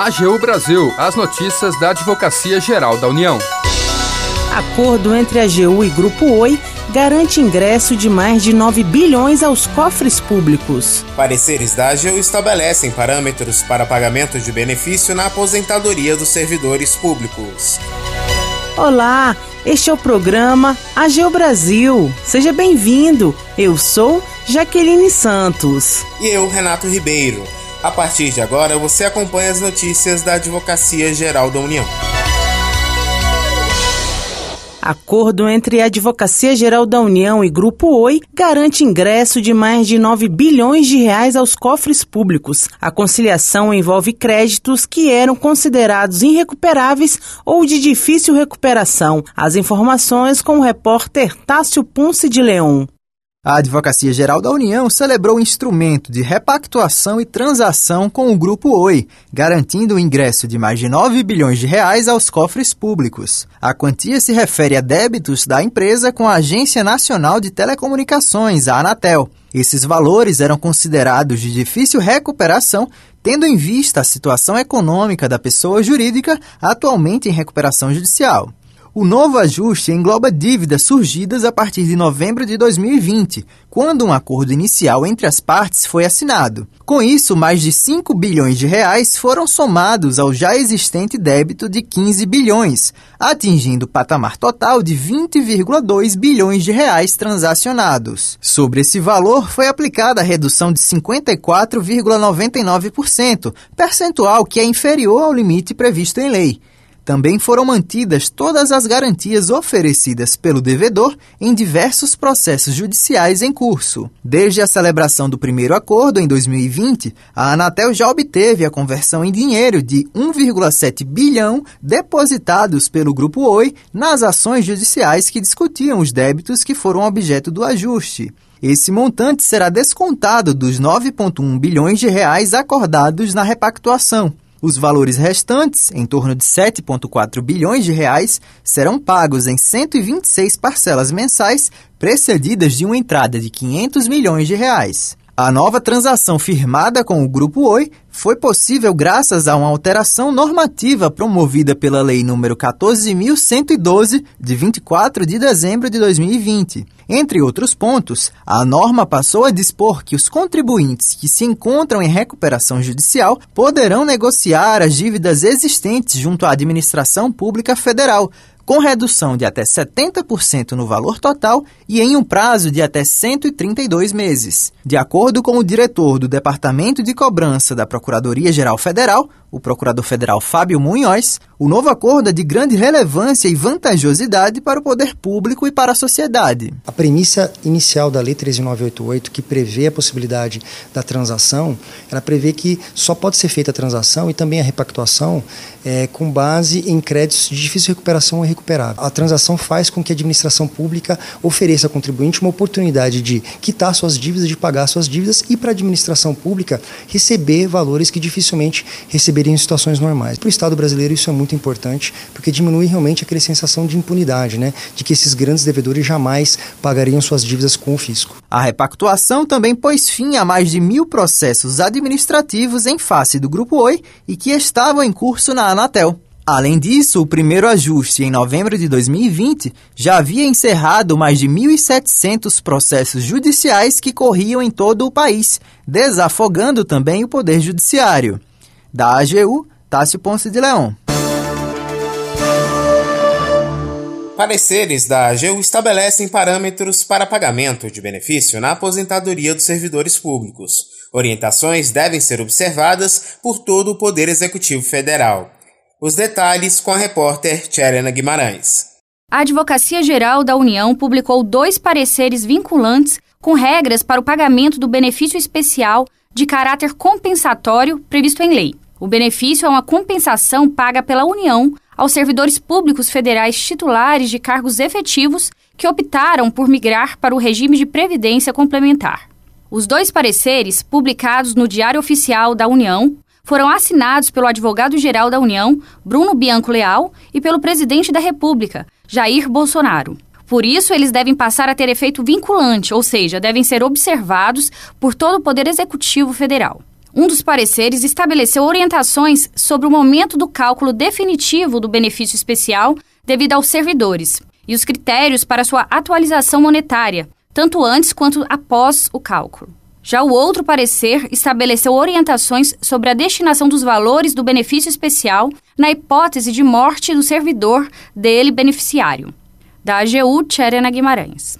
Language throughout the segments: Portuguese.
AGU Brasil, as notícias da Advocacia Geral da União. Acordo entre a AGU e Grupo Oi garante ingresso de mais de 9 bilhões aos cofres públicos. Pareceres da AGU estabelecem parâmetros para pagamento de benefício na aposentadoria dos servidores públicos. Olá, este é o programa AGU Brasil. Seja bem-vindo. Eu sou Jaqueline Santos. E eu, Renato Ribeiro. A partir de agora, você acompanha as notícias da Advocacia Geral da União. Acordo entre a Advocacia Geral da União e Grupo Oi garante ingresso de mais de 9 bilhões de reais aos cofres públicos. A conciliação envolve créditos que eram considerados irrecuperáveis ou de difícil recuperação. As informações com o repórter Tássio Ponce de Leão. A Advocacia Geral da União celebrou o instrumento de repactuação e transação com o Grupo Oi, garantindo o ingresso de mais de 9 bilhões de reais aos cofres públicos. A quantia se refere a débitos da empresa com a Agência Nacional de Telecomunicações, a Anatel. Esses valores eram considerados de difícil recuperação, tendo em vista a situação econômica da pessoa jurídica atualmente em recuperação judicial. O novo ajuste engloba dívidas surgidas a partir de novembro de 2020, quando um acordo inicial entre as partes foi assinado. Com isso, mais de 5 bilhões de reais foram somados ao já existente débito de 15 bilhões, atingindo o patamar total de 20,2 bilhões de reais transacionados. Sobre esse valor foi aplicada a redução de 54,99%, percentual que é inferior ao limite previsto em lei. Também foram mantidas todas as garantias oferecidas pelo devedor em diversos processos judiciais em curso. Desde a celebração do primeiro acordo em 2020, a Anatel já obteve a conversão em dinheiro de 1,7 bilhão depositados pelo Grupo Oi nas ações judiciais que discutiam os débitos que foram objeto do ajuste. Esse montante será descontado dos 9,1 bilhões de reais acordados na repactuação. Os valores restantes, em torno de 7,4 bilhões de reais, serão pagos em 126 parcelas mensais, precedidas de uma entrada de 500 milhões de reais. A nova transação firmada com o Grupo Oi foi possível graças a uma alteração normativa promovida pela Lei nº 14.112, de 24 de dezembro de 2020. Entre outros pontos, a norma passou a dispor que os contribuintes que se encontram em recuperação judicial poderão negociar as dívidas existentes junto à administração pública federal, com redução de até 70% no valor total e em um prazo de até 132 meses. De acordo com o diretor do Departamento de Cobrança da Procuradoria-Geral Federal, o procurador federal Fábio Munhoz, o novo acordo é de grande relevância e vantajosidade para o poder público e para a sociedade. A premissa inicial da Lei 13988, que prevê a possibilidade da transação, ela prevê que só pode ser feita a transação e também a repactuação é, com base em créditos de difícil recuperação ou irrecuperável. A transação faz com que a administração pública ofereça ao contribuinte uma oportunidade de quitar suas dívidas, de pagar suas dívidas e para a administração pública receber valores que dificilmente receber em situações normais. Para o Estado brasileiro isso é muito importante, porque diminui realmente aquela sensação de impunidade, né? de que esses grandes devedores jamais pagariam suas dívidas com o fisco. A repactuação também pôs fim a mais de mil processos administrativos em face do Grupo Oi e que estavam em curso na Anatel. Além disso, o primeiro ajuste em novembro de 2020 já havia encerrado mais de 1.700 processos judiciais que corriam em todo o país, desafogando também o Poder Judiciário. Da AGU, Tássio Ponce de Leão. Pareceres da AGU estabelecem parâmetros para pagamento de benefício na aposentadoria dos servidores públicos. Orientações devem ser observadas por todo o Poder Executivo Federal. Os detalhes com a repórter Tcherena Guimarães. A Advocacia Geral da União publicou dois pareceres vinculantes com regras para o pagamento do benefício especial de caráter compensatório previsto em lei. O benefício é uma compensação paga pela União aos servidores públicos federais titulares de cargos efetivos que optaram por migrar para o regime de previdência complementar. Os dois pareceres, publicados no Diário Oficial da União, foram assinados pelo advogado-geral da União, Bruno Bianco Leal, e pelo presidente da República, Jair Bolsonaro. Por isso, eles devem passar a ter efeito vinculante, ou seja, devem ser observados por todo o Poder Executivo Federal. Um dos pareceres estabeleceu orientações sobre o momento do cálculo definitivo do benefício especial devido aos servidores e os critérios para sua atualização monetária, tanto antes quanto após o cálculo. Já o outro parecer estabeleceu orientações sobre a destinação dos valores do benefício especial na hipótese de morte do servidor dele beneficiário. Da AGU, Tcherena Guimarães.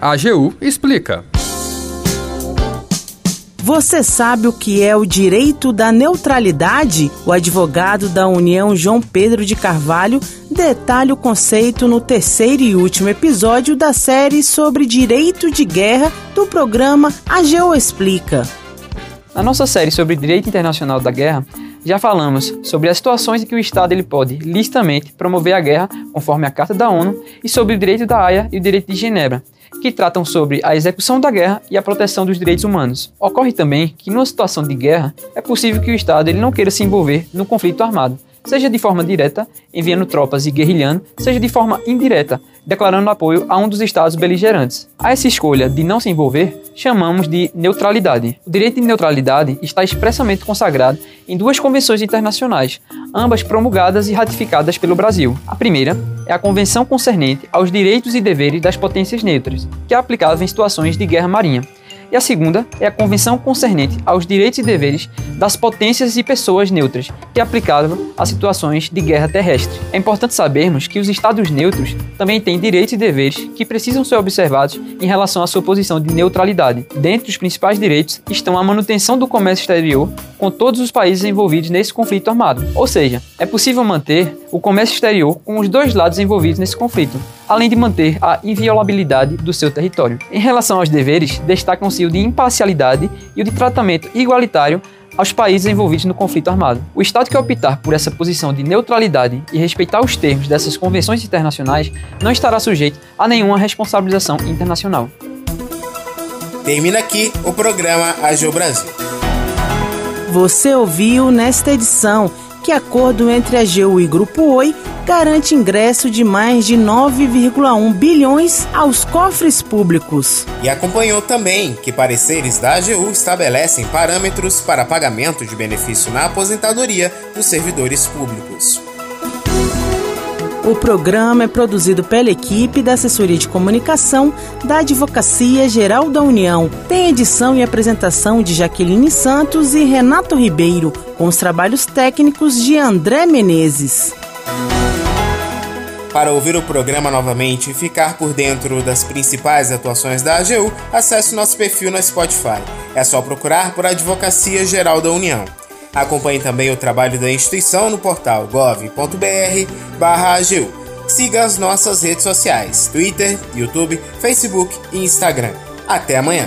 A AGU explica. Você sabe o que é o direito da neutralidade? O advogado da União João Pedro de Carvalho detalha o conceito no terceiro e último episódio da série sobre direito de guerra do programa A Geo Explica. Na nossa série sobre direito internacional da guerra, já falamos sobre as situações em que o Estado ele pode licitamente promover a guerra conforme a Carta da ONU e sobre o direito da Haia e o direito de Genebra, que tratam sobre a execução da guerra e a proteção dos direitos humanos. Ocorre também que, numa situação de guerra, é possível que o Estado ele não queira se envolver no conflito armado, seja de forma direta, enviando tropas e guerrilhando, seja de forma indireta, declarando apoio a um dos estados beligerantes. A essa escolha de não se envolver, chamamos de neutralidade. O direito de neutralidade está expressamente consagrado em duas convenções internacionais, ambas promulgadas e ratificadas pelo Brasil. A primeira é a Convenção concernente aos direitos e deveres das potências neutras, que é aplicável em situações de guerra marinha e a segunda é a Convenção concernente aos direitos e deveres das potências e pessoas neutras, que é aplicável a situações de guerra terrestre. É importante sabermos que os estados neutros também têm direitos e deveres que precisam ser observados em relação à sua posição de neutralidade. Dentre os principais direitos estão a manutenção do comércio exterior com todos os países envolvidos nesse conflito armado. Ou seja, é possível manter o comércio exterior com os dois lados envolvidos nesse conflito, além de manter a inviolabilidade do seu território. Em relação aos deveres, destacam-se o de imparcialidade e o de tratamento igualitário aos países envolvidos no conflito armado. O Estado que optar por essa posição de neutralidade e respeitar os termos dessas convenções internacionais não estará sujeito a nenhuma responsabilização internacional. Termina aqui o programa AGU Brasil. Você ouviu nesta edição que acordo entre a AGU e Grupo Oi garante ingresso de mais de 9,1 bilhões aos cofres públicos. E acompanhou também que pareceres da AGU estabelecem parâmetros para pagamento de benefício na aposentadoria dos servidores públicos. O programa é produzido pela equipe da Assessoria de Comunicação da Advocacia Geral da União. Tem edição e apresentação de Jaqueline Santos e Renato Ribeiro, com os trabalhos técnicos de André Menezes. Para ouvir o programa novamente e ficar por dentro das principais atuações da AGU, acesse nosso perfil no Spotify. É só procurar por Advocacia Geral da União. Acompanhe também o trabalho da instituição no portal gov.br/agu. Siga as nossas redes sociais: Twitter, YouTube, Facebook e Instagram. Até amanhã.